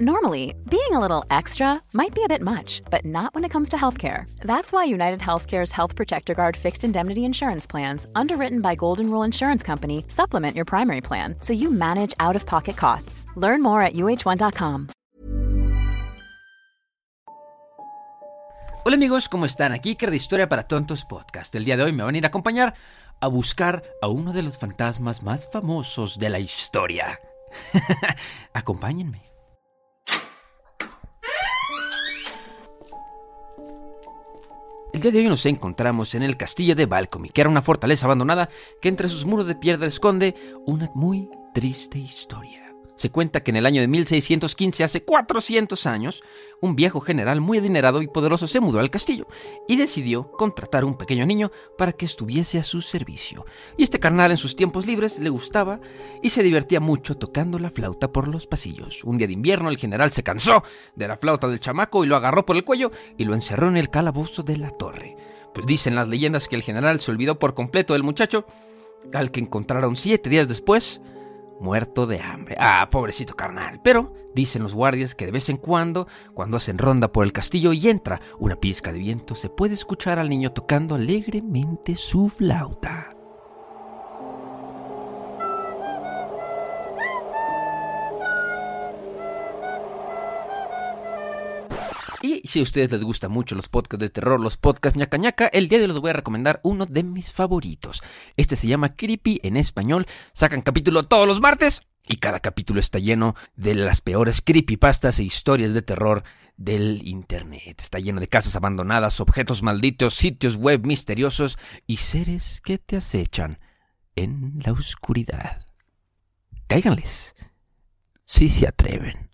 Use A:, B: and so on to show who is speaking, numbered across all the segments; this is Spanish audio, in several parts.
A: Normally, being a little extra might be a bit much, but not when it comes to healthcare. That's why United Healthcare's Health Protector Guard fixed indemnity insurance plans, underwritten by Golden Rule Insurance Company, supplement your primary plan so you manage out of pocket costs. Learn more at uh1.com.
B: Hola amigos, ¿cómo están? Aquí Iker de Historia para Tontos Podcast. El día de hoy me van a ir a acompañar a buscar a uno de los fantasmas más famosos de la historia. Acompáñenme. El día de hoy nos encontramos en el castillo de Balcomy, que era una fortaleza abandonada que entre sus muros de piedra esconde una muy triste historia. Se cuenta que en el año de 1615, hace 400 años, un viejo general muy adinerado y poderoso se mudó al castillo y decidió contratar a un pequeño niño para que estuviese a su servicio. Y este carnal en sus tiempos libres le gustaba y se divertía mucho tocando la flauta por los pasillos. Un día de invierno el general se cansó de la flauta del chamaco y lo agarró por el cuello y lo encerró en el calabozo de la torre. Pues dicen las leyendas que el general se olvidó por completo del muchacho, al que encontraron siete días después muerto de hambre. Ah, pobrecito carnal. Pero dicen los guardias que de vez en cuando, cuando hacen ronda por el castillo y entra una pizca de viento, se puede escuchar al niño tocando alegremente su flauta. Si a ustedes les gustan mucho los podcasts de terror, los podcasts ñaca ñaca, el día de hoy les voy a recomendar uno de mis favoritos. Este se llama Creepy en español. Sacan capítulo todos los martes y cada capítulo está lleno de las peores creepypastas e historias de terror del Internet. Está lleno de casas abandonadas, objetos malditos, sitios web misteriosos y seres que te acechan en la oscuridad. Cáiganles, si se atreven.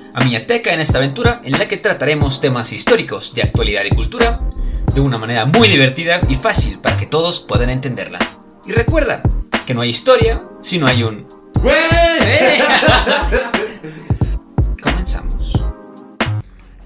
B: a Miateca en esta aventura en la que trataremos temas históricos de actualidad y cultura de una manera muy divertida y fácil para que todos puedan entenderla. Y recuerda que no hay historia si no hay un... Comenzamos.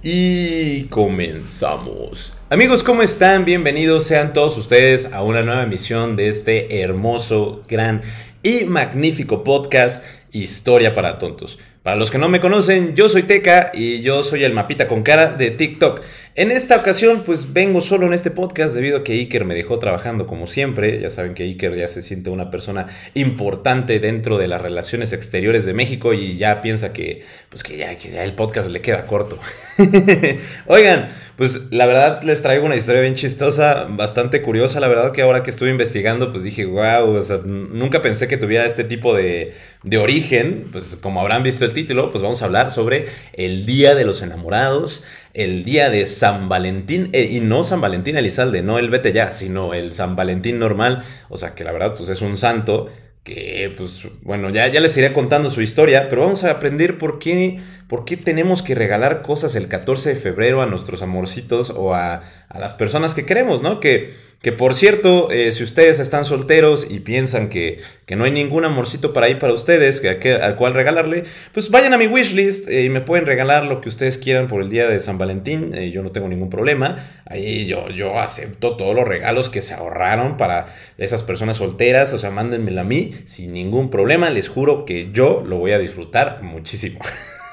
C: Y comenzamos. Amigos, ¿cómo están? Bienvenidos sean todos ustedes a una nueva emisión de este hermoso, gran y magnífico podcast Historia para Tontos. Para los que no me conocen, yo soy Teca y yo soy el mapita con cara de TikTok. En esta ocasión, pues vengo solo en este podcast debido a que Iker me dejó trabajando como siempre. Ya saben que Iker ya se siente una persona importante dentro de las relaciones exteriores de México y ya piensa que, pues que ya, que el podcast le queda corto. Oigan, pues la verdad les traigo una historia bien chistosa, bastante curiosa. La verdad que ahora que estuve investigando, pues dije, wow, o sea, nunca pensé que tuviera este tipo de origen. Pues como habrán visto el título, pues vamos a hablar sobre el Día de los Enamorados el día de San Valentín, eh, y no San Valentín Elizalde, no el vete ya, sino el San Valentín normal, o sea que la verdad pues es un santo que pues bueno, ya, ya les iré contando su historia, pero vamos a aprender por qué, por qué tenemos que regalar cosas el 14 de febrero a nuestros amorcitos o a, a las personas que queremos, ¿no? Que que por cierto, eh, si ustedes están solteros y piensan que, no hay ningún amorcito para ahí para ustedes que, al cual regalarle, pues vayan a mi wishlist eh, y me pueden regalar lo que ustedes quieran por el día de San Valentín. Eh, yo no tengo ningún problema. Ahí yo, yo acepto todos los regalos que se ahorraron para esas personas solteras. O sea, mándenmelo a mí sin ningún problema. Les juro que yo lo voy a disfrutar muchísimo.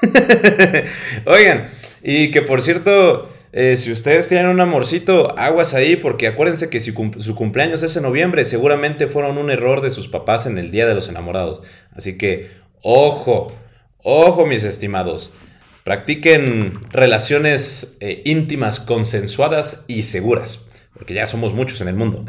C: Oigan, y que por cierto... Eh, si ustedes tienen un amorcito, aguas ahí, porque acuérdense que si su cumpleaños es en noviembre, seguramente fueron un error de sus papás en el Día de los Enamorados. Así que, ojo, ojo mis estimados. Practiquen relaciones eh, íntimas, consensuadas y seguras, porque ya somos muchos en el mundo.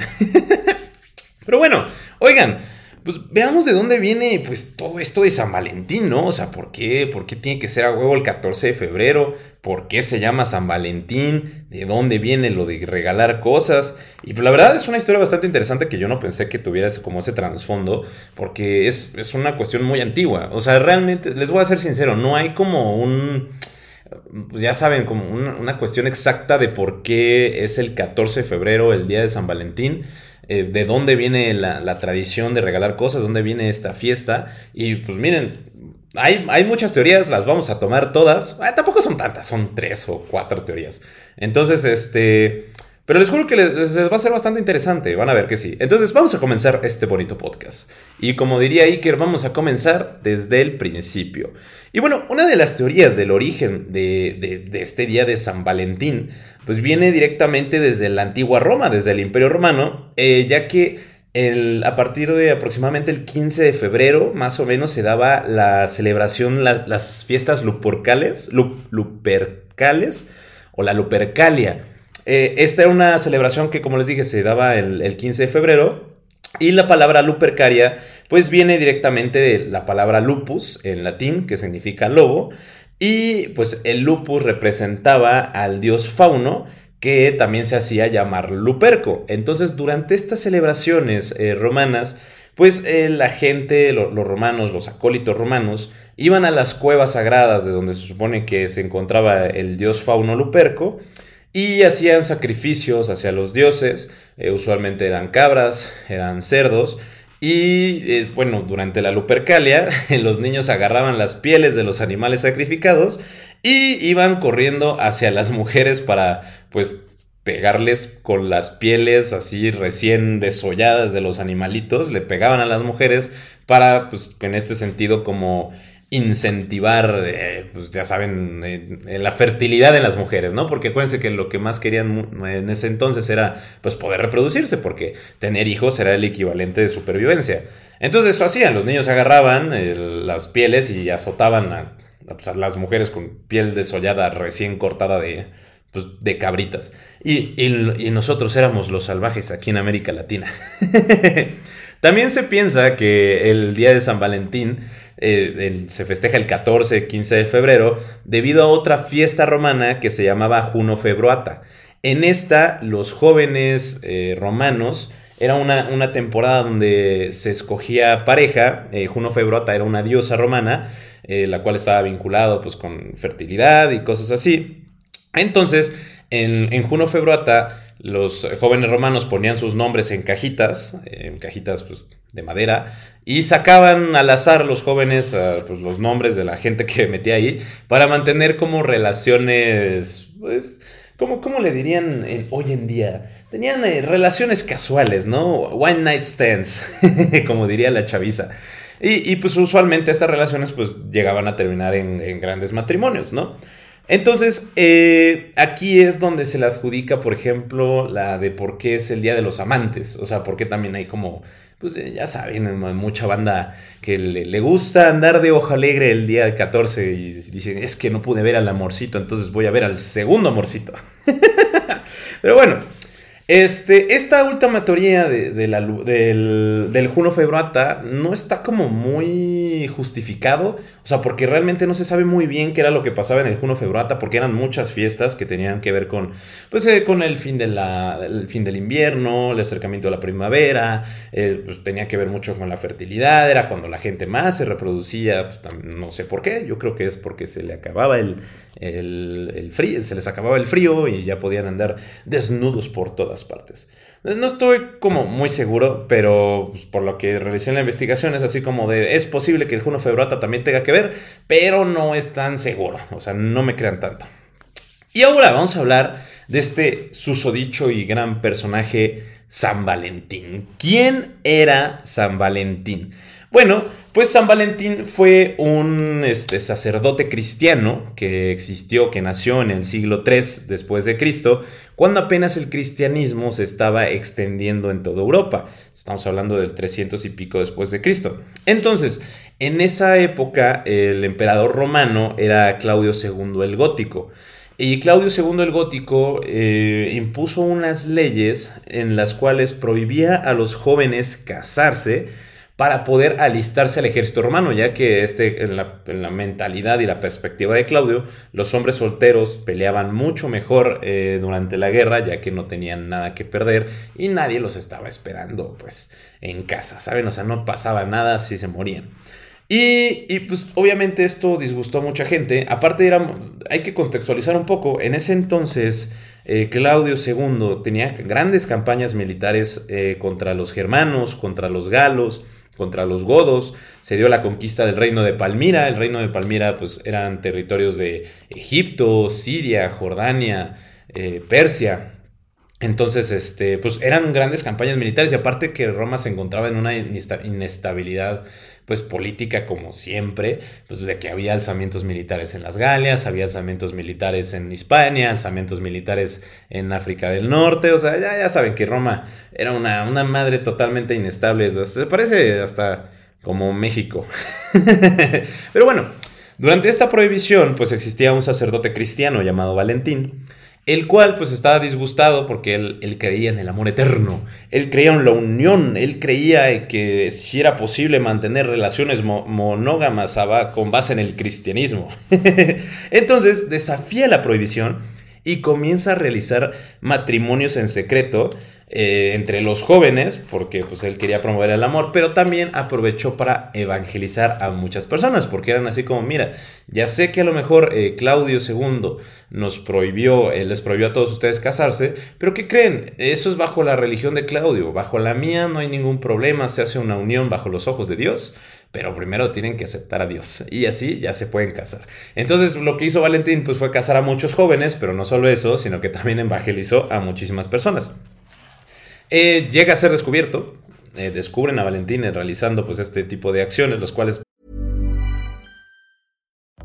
C: Pero bueno, oigan, pues veamos de dónde viene pues todo esto de San Valentín, ¿no? O sea, ¿por qué? ¿Por qué tiene que ser a huevo el 14 de febrero? ¿Por qué se llama San Valentín? ¿De dónde viene lo de regalar cosas? Y pues la verdad es una historia bastante interesante que yo no pensé que tuviera como ese trasfondo, porque es, es una cuestión muy antigua. O sea, realmente, les voy a ser sincero, no hay como un pues ya saben, como una, cuestión exacta de por qué es el 14 de febrero, el día de San Valentín. Eh, de dónde viene la, tradición de regalar cosas, dónde viene esta fiesta. Y pues miren, hay, hay muchas teorías, las vamos a tomar todas. Ah, tampoco son tantas, son tres o cuatro teorías. Entonces, este... Pero les juro que les, va a ser bastante interesante, van a ver que sí. Entonces vamos a comenzar este bonito podcast. Y como diría Iker, vamos a comenzar desde el principio. Y bueno, una de las teorías del origen de, este día de San Valentín, pues viene directamente desde la antigua Roma, desde el Imperio Romano, eh, ya que a partir de aproximadamente el 15 de febrero, más o menos, se daba la celebración, las fiestas lupercales, lupercales o la lupercalia eh, esta era una celebración que, como les dije, se daba el, 15 de febrero. Y la palabra lupercaria, pues viene directamente de la palabra lupus en latín, que significa lobo. Y pues el lupus representaba al dios fauno, que también se hacía llamar Luperco. Entonces, durante estas celebraciones eh, romanas, pues eh, la gente, los romanos, los acólitos romanos, iban a las cuevas sagradas de donde se supone que se encontraba el dios fauno Luperco y hacían sacrificios hacia los dioses, eh, usualmente eran cabras, eran cerdos, y eh, bueno, durante la Lupercalia los niños agarraban las pieles de los animales sacrificados y iban corriendo hacia las mujeres para pues pegarles con las pieles así recién desolladas de los animalitos, le pegaban a las mujeres para pues en este sentido como incentivar, eh, pues ya saben, eh, la fertilidad en las mujeres, ¿no? Porque acuérdense que lo que más querían en ese entonces era, pues, poder reproducirse, porque tener hijos era el equivalente de supervivencia. Entonces eso hacían, los niños agarraban las pieles y azotaban pues, a, las mujeres con piel desollada recién cortada de, pues, de cabritas. Y nosotros éramos los salvajes aquí en América Latina. También se piensa que el día de San Valentín eh, se festeja el 14, 15 de febrero, debido a otra fiesta romana que se llamaba Juno Februata. En esta, los jóvenes eh, romanos, era una, temporada donde se escogía pareja, eh, Juno Februata era una diosa romana, la cual estaba vinculado pues, con fertilidad y cosas así. Entonces, en, en Juno Februata, los jóvenes romanos ponían sus nombres en cajitas, en cajitas pues, de madera, y sacaban al azar los jóvenes ah, pues, los nombres de la gente que metía ahí para mantener como relaciones, pues, ¿cómo, le dirían hoy en día? Tenían eh, relaciones casuales, ¿no? One night stands, como diría la chaviza. Y, pues usualmente estas relaciones pues llegaban a terminar en, en grandes matrimonios, ¿no? Entonces, eh, aquí es donde se le adjudica, por ejemplo, la de por qué es el Día de los Amantes. O sea, por qué también hay como, pues eh, ya saben, mucha banda que le, gusta andar de ojo alegre el día 14 y dicen, es que no pude ver al amorcito, entonces voy a ver al segundo amorcito. Pero bueno, este, esta última teoría del, del, Juno Februata no está como muy justificado, o sea, porque realmente no se sabe muy bien qué era lo que pasaba en el Juno Februata, porque eran muchas fiestas que tenían que ver con, pues, eh, con el fin, de el fin del invierno, el acercamiento a la primavera, eh, pues tenía que ver mucho con la fertilidad, era cuando la gente más se reproducía, pues, no sé por qué, yo creo que es porque se le acababa el, el, frío, se les acababa el frío y ya podían andar desnudos por todas partes. No estoy como muy seguro, pero pues, por lo que realicé la investigación es así como de es posible que el Juno Febrata también tenga que ver, pero no es tan seguro, o sea, no me crean tanto. Y ahora vamos a hablar de este susodicho y gran personaje San Valentín. ¿Quién era San Valentín? Bueno, pues San Valentín fue un este, sacerdote cristiano que existió, que nació en el siglo III después de Cristo, cuando apenas el cristianismo se estaba extendiendo en toda Europa. Estamos hablando del 300 y pico después de Cristo. Entonces, en esa época el emperador romano era Claudio II el Gótico. Y Claudio II el Gótico eh, impuso unas leyes en las cuales prohibía a los jóvenes casarse, para poder alistarse al ejército romano, ya que este, en, la, mentalidad y la perspectiva de Claudio, los hombres solteros peleaban mucho mejor eh, durante la guerra, ya que no tenían nada que perder y nadie los estaba esperando pues en casa, ¿saben? O sea, no pasaba nada si se morían. Y, pues obviamente esto disgustó a mucha gente. Aparte era, hay que contextualizar un poco. En ese entonces eh, Claudio II tenía grandes campañas militares eh, contra los germanos, contra los galos, contra los godos. Se dio la conquista del reino de Palmira. El reino de Palmira pues eran territorios de Egipto, Siria, Jordania, eh, Persia. Entonces, este, pues eran grandes campañas militares y aparte que Roma se encontraba en una inestabilidad pues política como siempre, pues de que había alzamientos militares en las Galias, había alzamientos militares en Hispania, alzamientos militares en África del Norte, o sea, ya, ya saben que Roma era una, una madre totalmente inestable, se parece hasta como México. Pero bueno, durante esta prohibición pues existía un sacerdote cristiano llamado Valentín, el cual pues estaba disgustado porque él, creía en el amor eterno, él creía en la unión, él creía que si era posible mantener relaciones monógamas con base en el cristianismo. Entonces desafía la prohibición y comienza a realizar matrimonios en secreto eh, entre los jóvenes, porque pues él quería promover el amor, pero también aprovechó para evangelizar a muchas personas, porque eran así como, mira, ya sé que a lo mejor eh, Claudio II nos prohibió, eh, les prohibió a todos ustedes casarse, pero ¿qué creen? Eso es bajo la religión de Claudio, bajo la mía no hay ningún problema, se hace una unión bajo los ojos de Dios, pero primero tienen que aceptar a Dios y así ya se pueden casar. Entonces lo que hizo Valentín pues fue casar a muchos jóvenes, pero no solo eso, sino que también evangelizó a muchísimas personas. Eh, llega a ser descubierto, eh, descubren a Valentín realizando pues este tipo de acciones, los cuales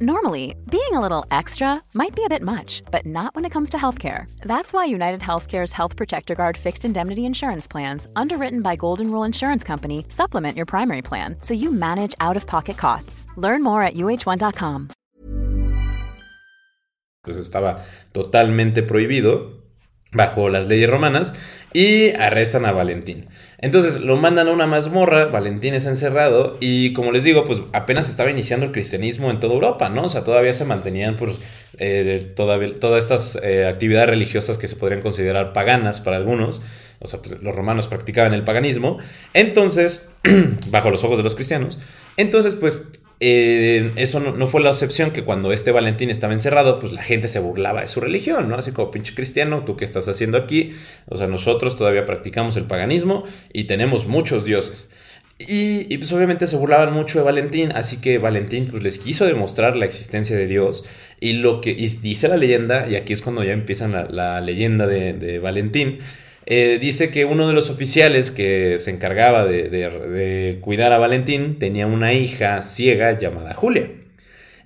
A: Normally, being a little extra might be a bit much, but not when it comes to healthcare. That's why United Healthcare's Health Protector Guard fixed indemnity insurance plans, underwritten by Golden Rule Insurance Company, supplement your primary plan so you manage out of pocket costs. Learn more at uh1.com.
C: Pues estaba totalmente prohibido bajo las leyes romanas y arrestan a Valentín. Entonces lo mandan a una mazmorra, Valentín es encerrado y como les digo, pues apenas estaba iniciando el cristianismo en toda Europa, ¿no? O sea, todavía se mantenían pues eh, todas estas eh, actividades religiosas que se podrían considerar paganas para algunos. O sea, pues, los romanos practicaban el paganismo. Entonces, bajo los ojos de los cristianos. Entonces, pues eh, eso no, fue la excepción que cuando este Valentín estaba encerrado, pues la gente se burlaba de su religión, ¿no? Así como, pinche cristiano, ¿tú qué estás haciendo aquí? O sea, nosotros todavía practicamos el paganismo y tenemos muchos dioses. Y, pues obviamente se burlaban mucho de Valentín, así que Valentín pues les quiso demostrar la existencia de Dios. Y lo que dice la leyenda, y aquí es cuando ya empieza la, leyenda de Valentín, eh, dice que uno de los oficiales que se encargaba de, cuidar a Valentín tenía una hija ciega llamada Julia.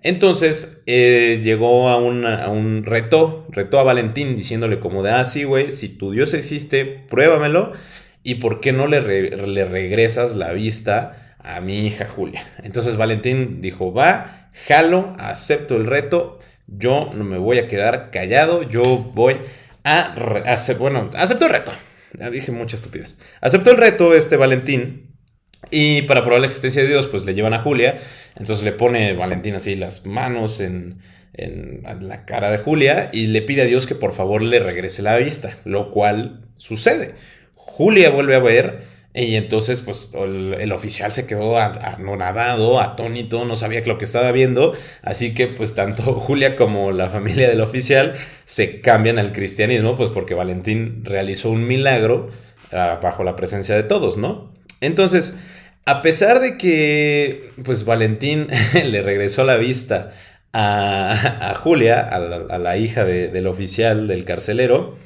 C: Entonces eh, llegó a, un reto, retó a Valentín diciéndole como de, ah, sí, güey, si tu Dios existe, pruébamelo y por qué no le, le regresas la vista a mi hija Julia. Entonces Valentín dijo, va, jalo, acepto el reto, yo no me voy a quedar callado, yo voy a, bueno, aceptó el reto. Ya dije mucha estupidez. Aceptó el reto este Valentín. Y para probar la existencia de Dios, pues le llevan a Julia. Entonces le pone Valentín así las manos en, en la cara de Julia y le pide a Dios que por favor le regrese la vista, lo cual sucede. Julia vuelve a ver y entonces, pues, el, oficial se quedó anonadado, atónito, no sabía lo que estaba viendo. Así que, pues, tanto Julia como la familia del oficial se cambian al cristianismo, pues, porque Valentín realizó un milagro ah, bajo la presencia de todos, ¿no? Entonces, a pesar de que, pues, Valentín le regresó la vista a, Julia, a la, hija del oficial, del carcelero,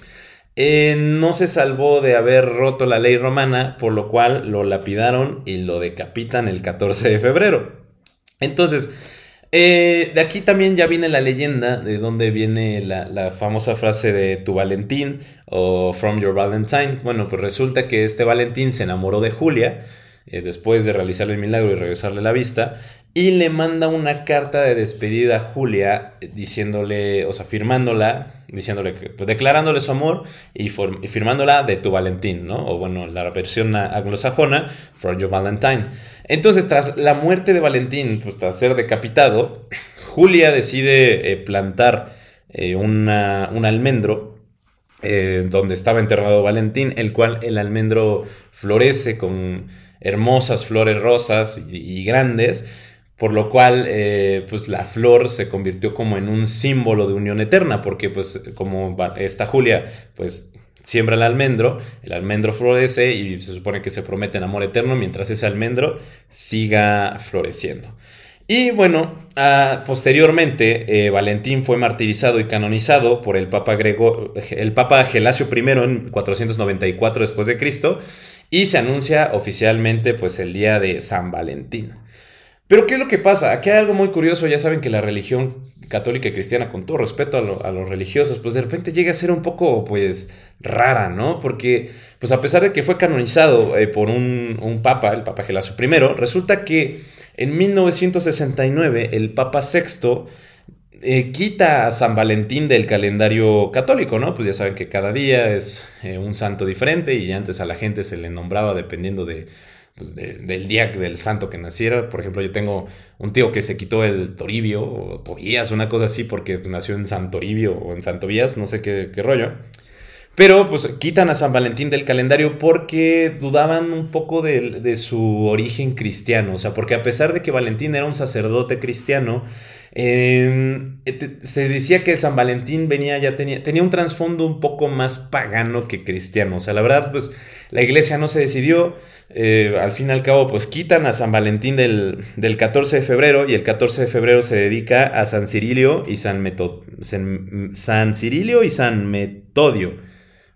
C: eh, no se salvó de haber roto la ley romana, por lo cual lo lapidaron y lo decapitan el 14 de febrero. Entonces, eh, de aquí también ya viene la leyenda de donde viene la, famosa frase de tu Valentín o from your Valentine. Bueno, pues resulta que este Valentín se enamoró de Julia eh, después de realizar el milagro y regresarle la vista y le manda una carta de despedida a Julia diciéndole, o sea, firmándola, diciéndole, pues, declarándole su amor y, firmándola de tu Valentín, ¿no? O bueno, la versión anglosajona, From Your Valentine. Entonces, tras la muerte de Valentín, pues tras ser decapitado, Julia decide eh, plantar eh, un almendro eh, donde estaba enterrado Valentín, el cual el almendro florece con hermosas flores rosas y grandes por lo cual eh, pues la flor se convirtió como en un símbolo de unión eterna, porque pues como esta Julia pues siembra el almendro, el almendro florece y se supone que se promete en amor eterno mientras ese almendro siga floreciendo. Y bueno, ah, posteriormente eh, Valentín fue martirizado y canonizado por el Papa, el Papa Gelasio I en 494 después de Cristo y se anuncia oficialmente pues el día de San Valentín. Pero ¿qué es lo que pasa? Aquí hay algo muy curioso, ya saben que la religión católica y cristiana, con todo respeto a, los religiosos, pues de repente llega a ser un poco, pues, rara, ¿no? Porque, pues a pesar de que fue canonizado eh, por un, papa, el Papa Gelasio I, resulta que en 1969 el Papa VI eh, quita a San Valentín del calendario católico, ¿no? Pues ya saben que cada día es eh, un santo diferente y antes a la gente se le nombraba dependiendo de pues, del día del santo que naciera. Por ejemplo, yo tengo un tío que se quitó el Toribio o Tobías, una cosa así, porque nació en San Toribio o en Santovías, no sé qué, rollo. Pero pues quitan a San Valentín del calendario porque dudaban un poco de, su origen cristiano. O sea, porque a pesar de que Valentín era un sacerdote cristiano, em, se decía que San Valentín venía, ya tenía, tenía un trasfondo un poco más pagano que cristiano. O sea, la verdad, pues la iglesia no se decidió. Eh, al fin y al cabo, pues quitan a San Valentín del, 14 de febrero y el 14 de febrero se dedica a San Cirilio y San, San, Cirilio y San Metodio.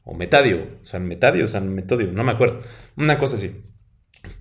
C: O Metadio, San Metadio, San Metodio, no me acuerdo. Una cosa así.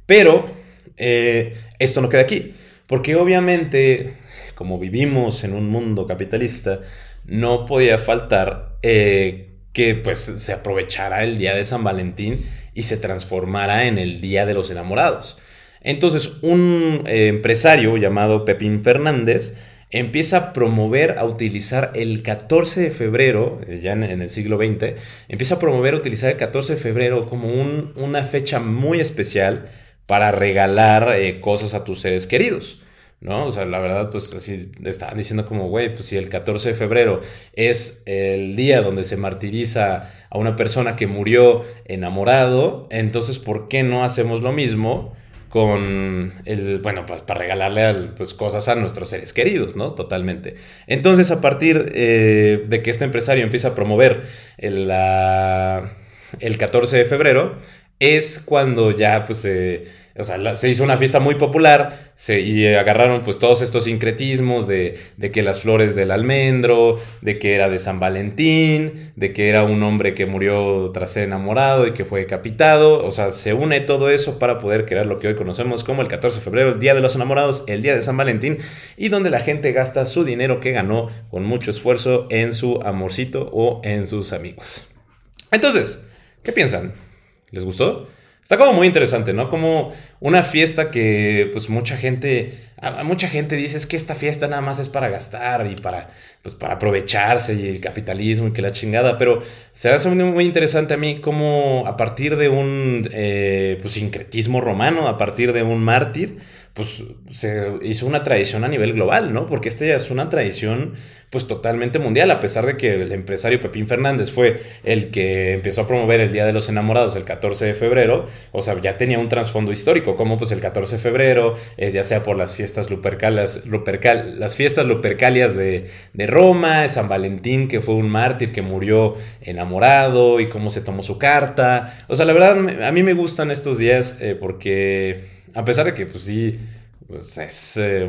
C: Pero eh, esto no queda aquí, porque obviamente, como vivimos en un mundo capitalista, no podía faltar eh, que pues se aprovechara el día de San Valentín y se transformara en el Día de los Enamorados. Entonces, un eh, empresario llamado Pepín Fernández empieza a promover, a utilizar el 14 de febrero, eh, ya en, el siglo XX, empieza a promover, a utilizar el 14 de febrero como una fecha muy especial para regalar eh, cosas a tus seres queridos. ¿no? O sea, la verdad, pues así estaban diciendo como, güey, pues si el 14 de febrero es el día donde se martiriza a una persona que murió enamorado, entonces, ¿por qué no hacemos lo mismo? Con el, bueno, pues para regalarle pues, cosas a nuestros seres queridos, ¿no? Totalmente. Entonces, a partir eh, de que este empresario empieza a promover el, el 14 de febrero, es cuando ya, pues, o sea, se hizo una fiesta muy popular se, y agarraron pues todos estos sincretismos de, de, que las flores del almendro, de que era de San Valentín, de que era un hombre que murió tras ser enamorado y que fue decapitado. O sea, se une todo eso para poder crear lo que hoy conocemos como el 14 de febrero, el Día de los Enamorados, el Día de San Valentín, y donde la gente gasta su dinero que ganó con mucho esfuerzo en su amorcito o en sus amigos. Entonces, ¿qué piensan? ¿Les gustó? Está como muy interesante, ¿no? Como una fiesta que pues mucha gente, mucha gente dice es que esta fiesta nada más es para gastar y para, pues, para aprovecharse y el capitalismo y que la chingada, pero se hace muy interesante a mí como a partir de un eh, pues, sincretismo romano, a partir de un mártir, pues se hizo una tradición a nivel global, ¿no? Porque esta ya es una tradición pues totalmente mundial, a pesar de que el empresario Pepín Fernández fue el que empezó a promover el Día de los Enamorados el 14 de febrero, o sea, ya tenía un trasfondo histórico, como pues el 14 de febrero, es ya sea por las fiestas lupercalias, lupercal, las fiestas lupercalias de, de Roma, San Valentín, que fue un mártir que murió enamorado y cómo se tomó su carta, o sea, la verdad a mí me gustan estos días eh, porque a pesar de que, pues sí, pues es eh,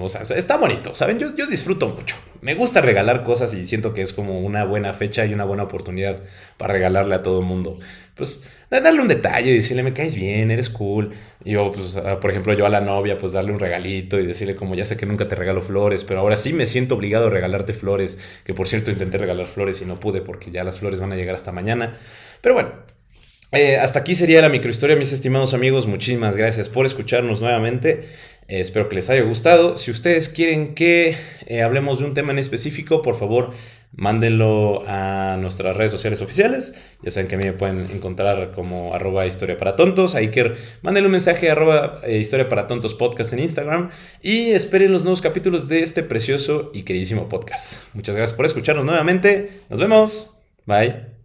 C: o sea, está bonito, ¿saben? Yo, yo disfruto mucho. Me gusta regalar cosas y siento que es como una buena fecha y una buena oportunidad para regalarle a todo el mundo. Pues darle un detalle, decirle, me caes bien, eres cool. Y yo, pues, por ejemplo, yo a la novia, pues darle un regalito y decirle como, ya sé que nunca te regalo flores, pero ahora sí me siento obligado a regalarte flores, que por cierto intenté regalar flores y no pude porque ya las flores van a llegar hasta mañana. Pero bueno, eh, hasta aquí sería la microhistoria, mis estimados amigos. Muchísimas gracias por escucharnos nuevamente. Eh, espero que les haya gustado. Si ustedes quieren que eh, hablemos de un tema en específico, por favor, mándenlo a nuestras redes sociales oficiales. Ya saben que a mí me pueden encontrar como arroba historia para tontos. mándenle un mensaje a arroba historia para tontos podcast en Instagram. Y esperen los nuevos capítulos de este precioso y queridísimo podcast. Muchas gracias por escucharnos nuevamente. Nos vemos. Bye.